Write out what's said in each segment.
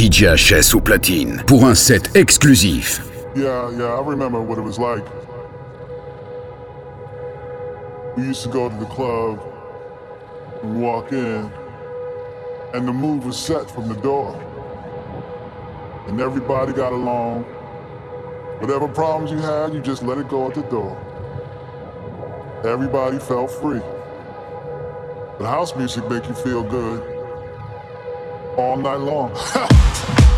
DJ HS platine pour un set exclusif. Yeah, yeah, I remember what it was like. We used to go to the club and walk in, and the mood was set from the door. And everybody got along. Whatever problems you had, you just let it go at the door. Everybody felt free. But house music make you feel good all night long.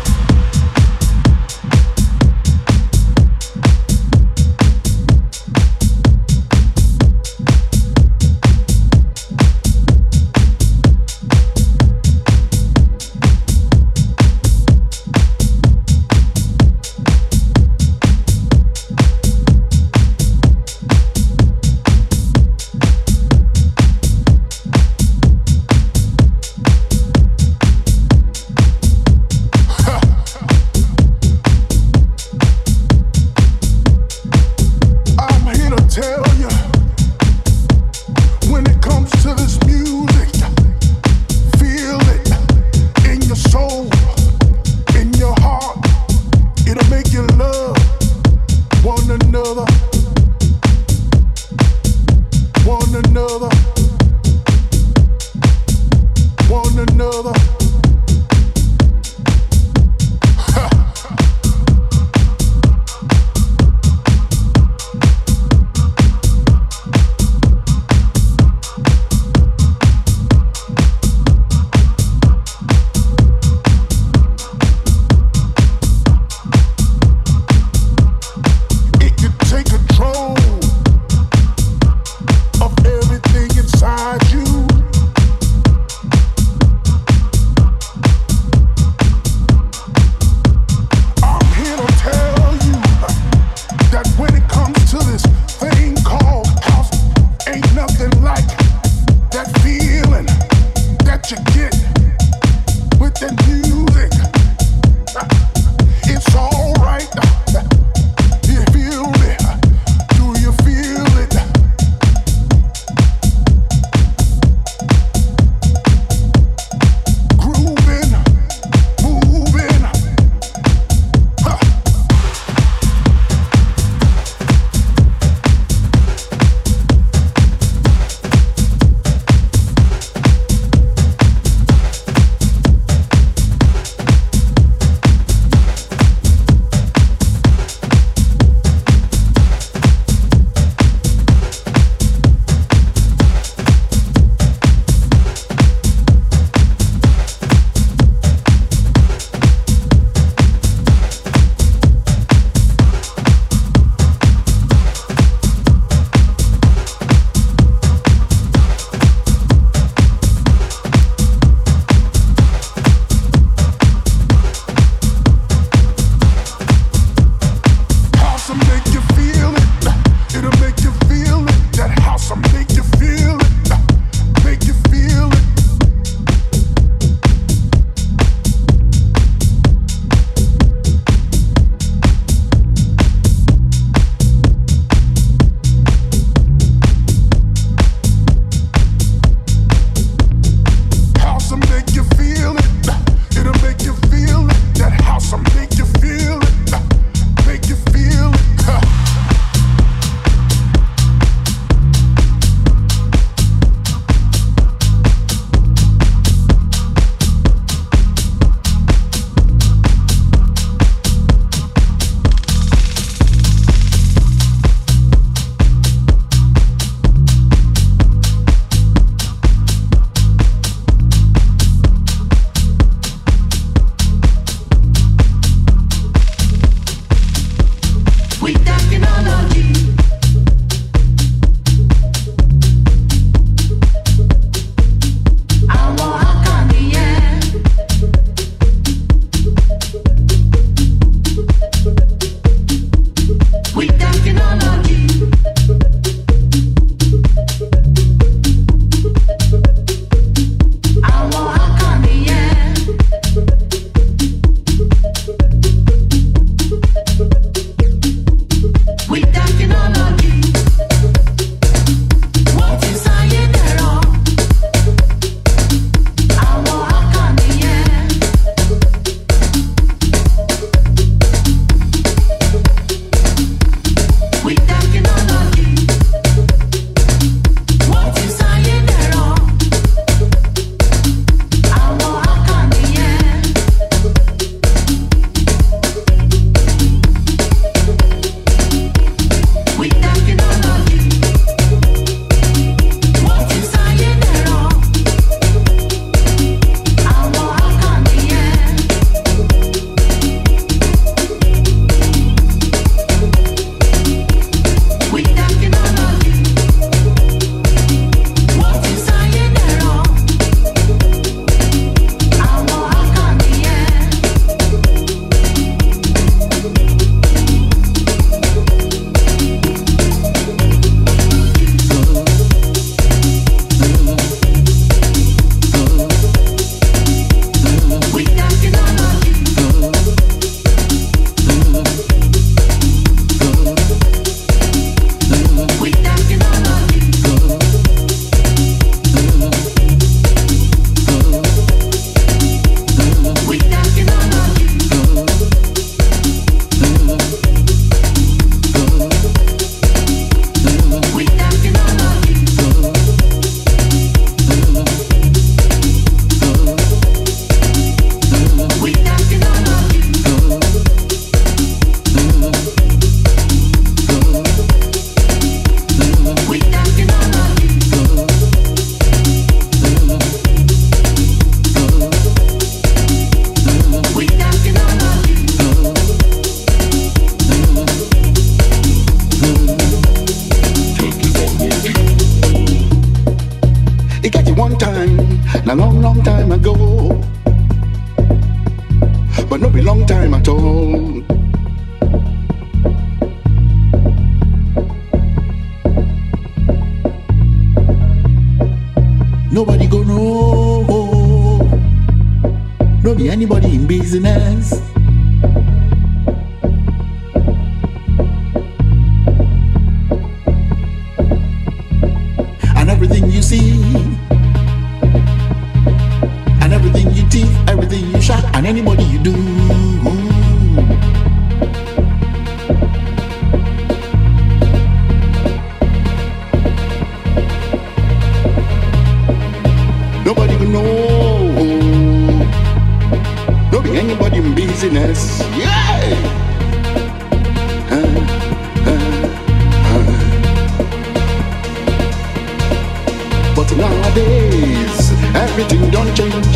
nowadays, everything don't change.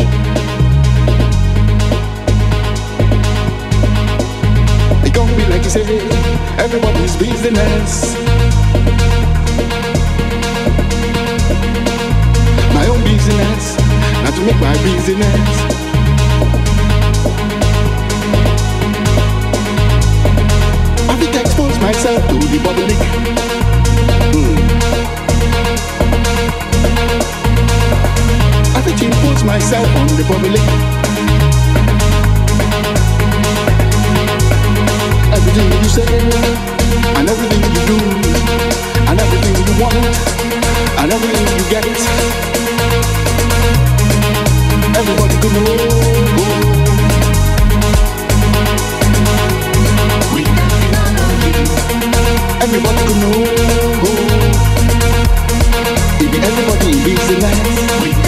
It can't be like you say, everybody's business. My own business, not to make my business. myself to the public. Mm. Think impose myself on the public. Eh? Everything you say, and everything you do, and everything you want, and everything you get, everybody can know. everybody could know. If everybody lives the life.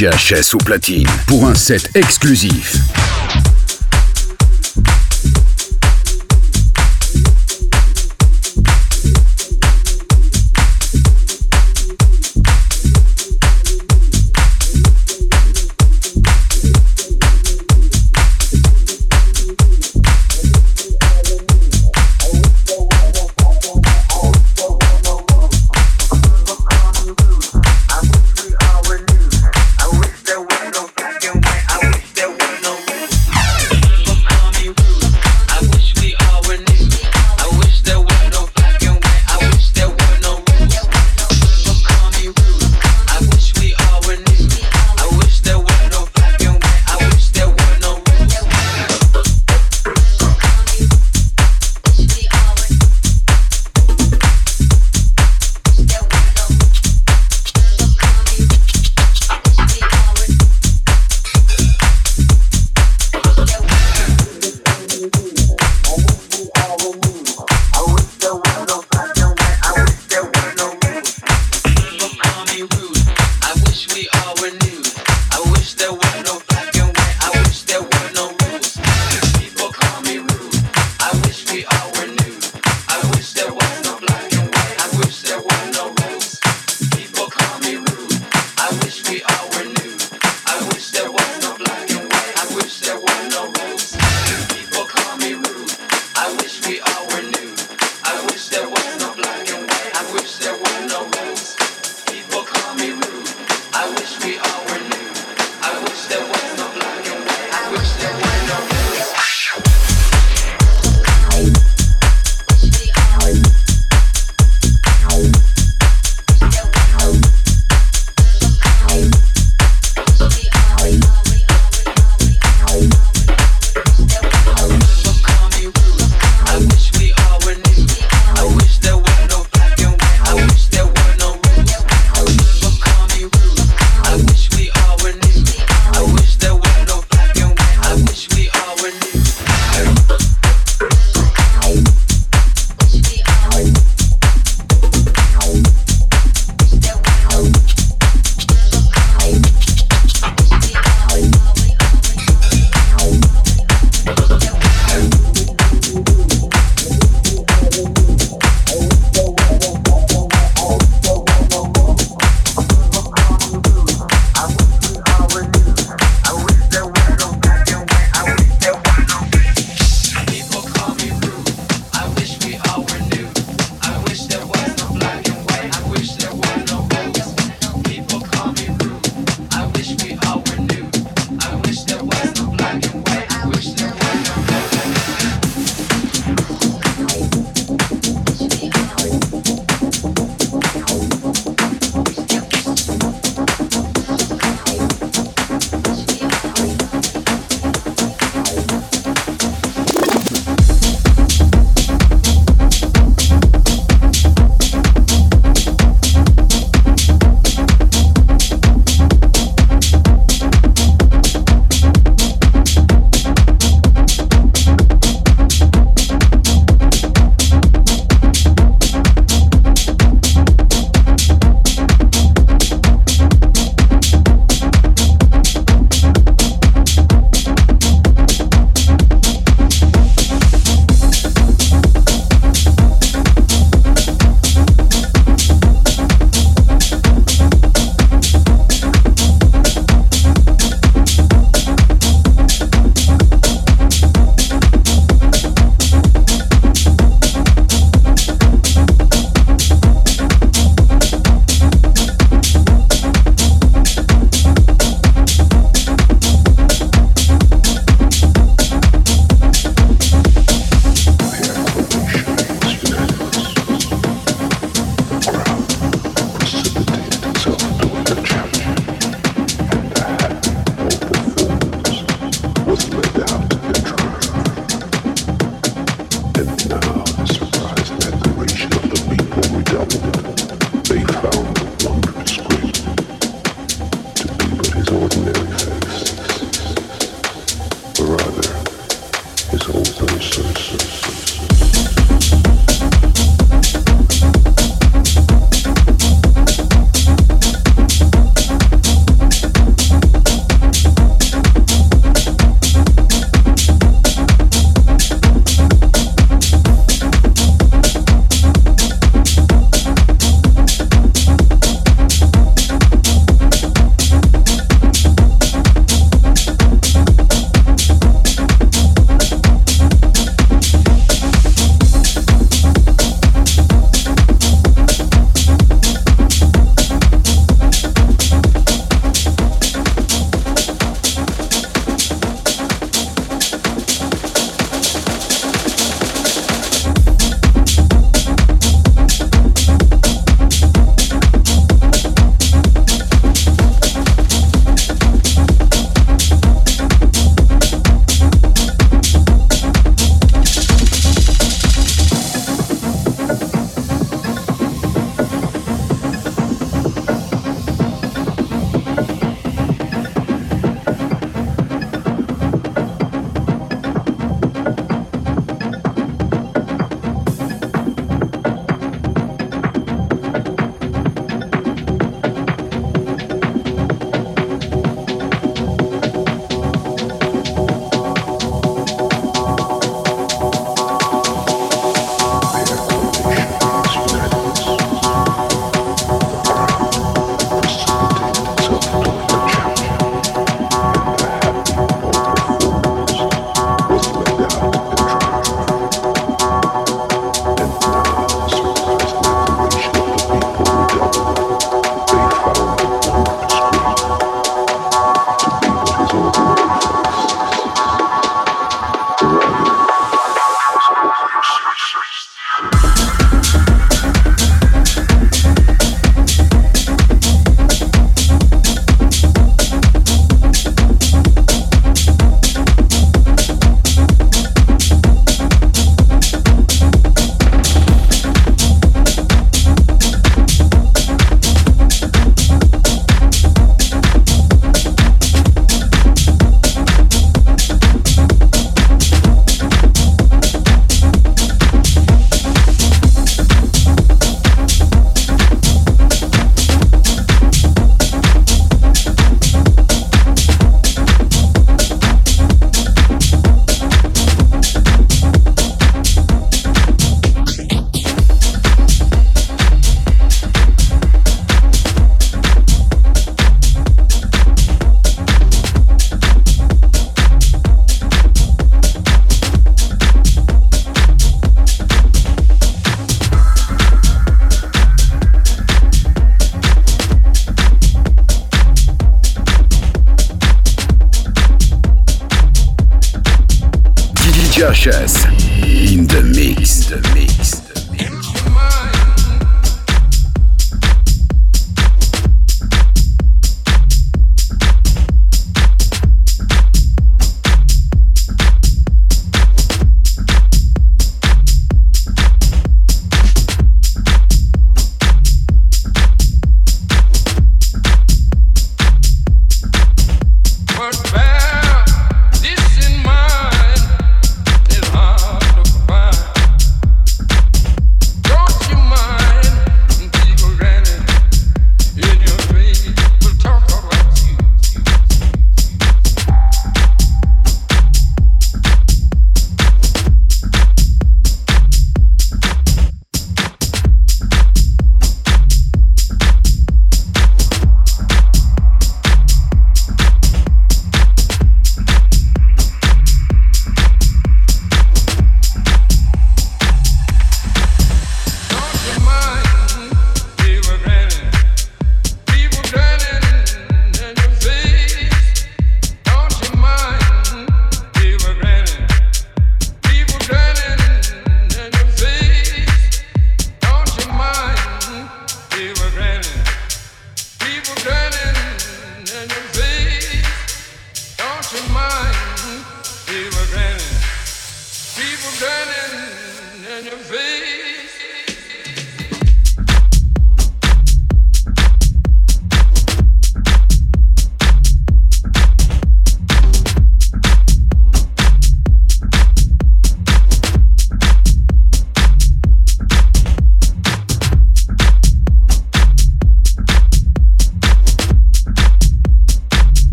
DJHS au platine pour un set exclusif.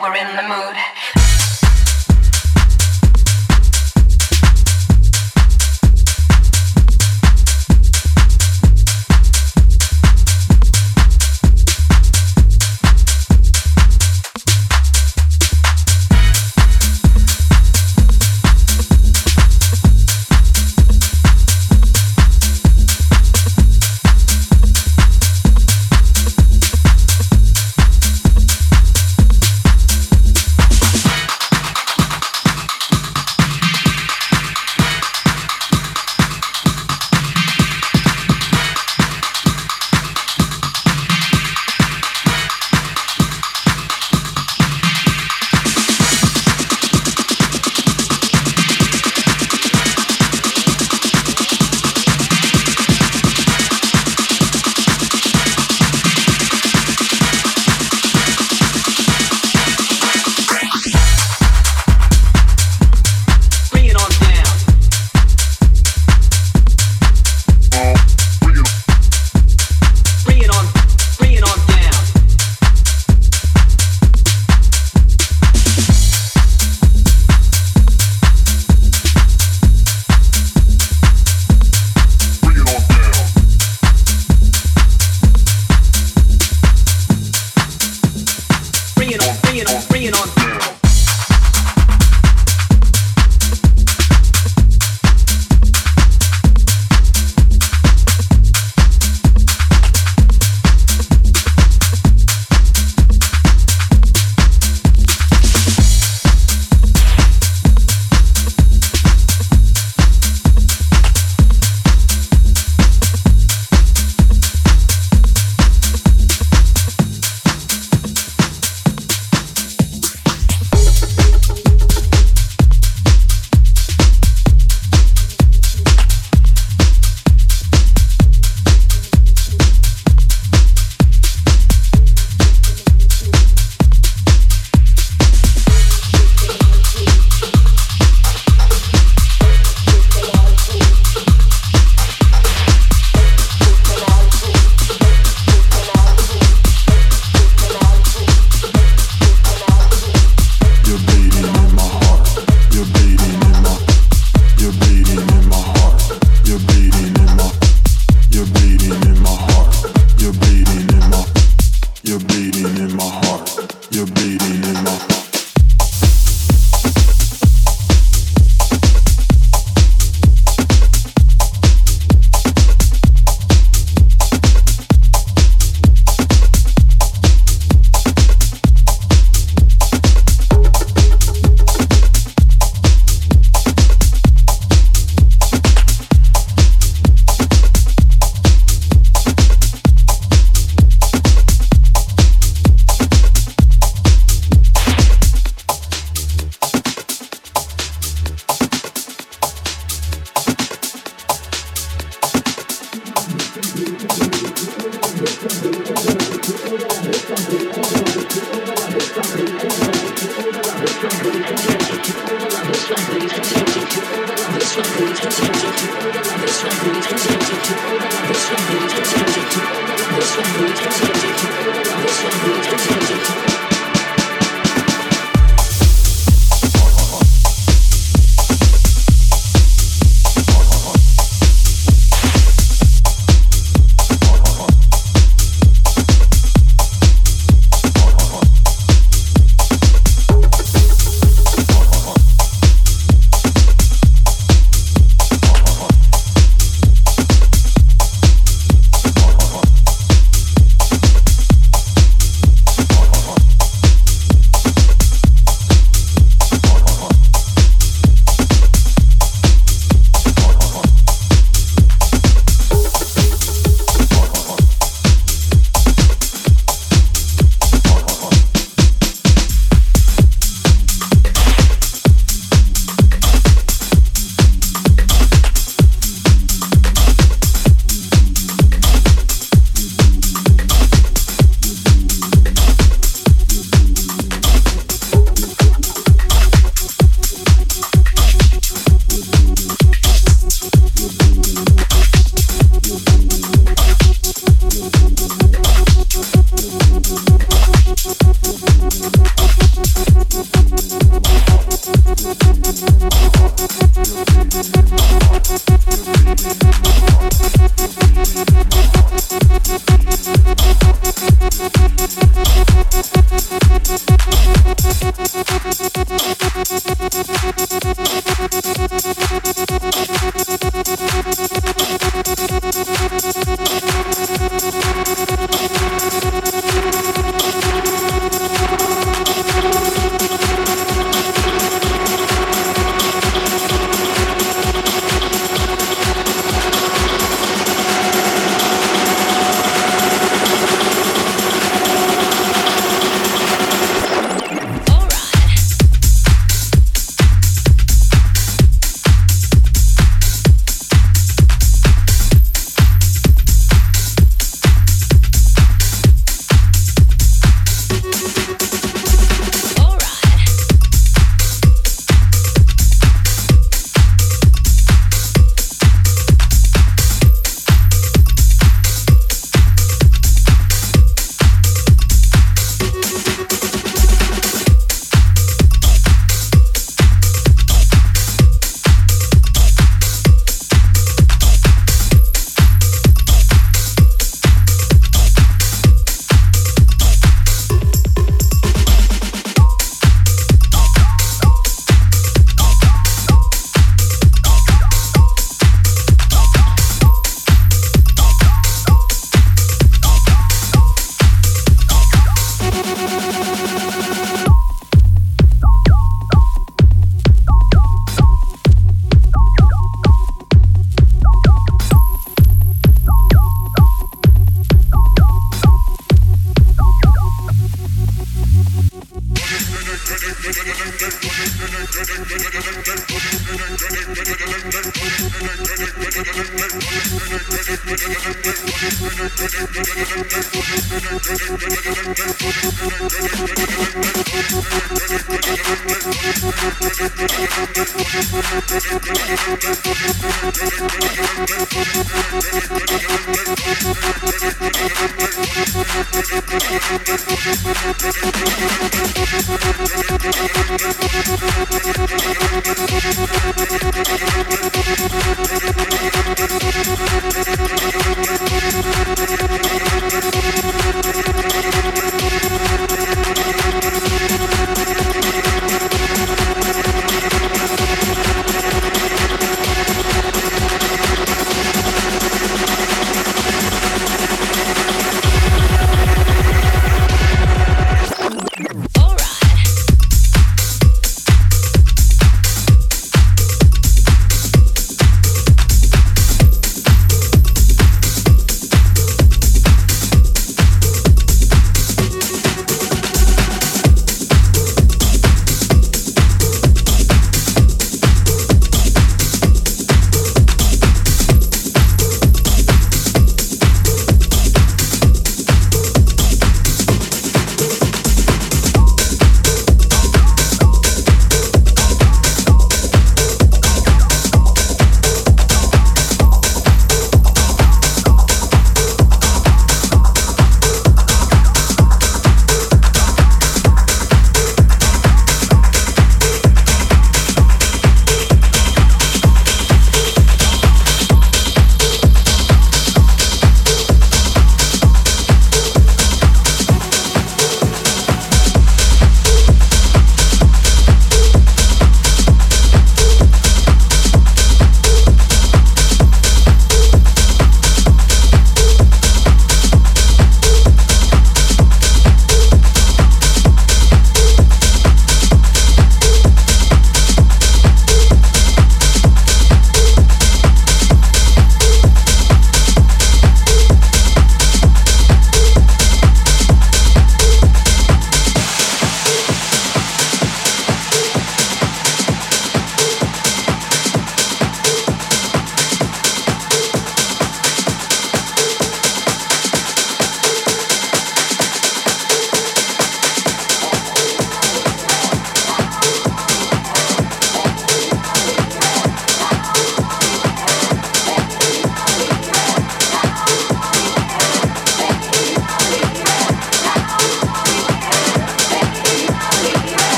Were in the mood.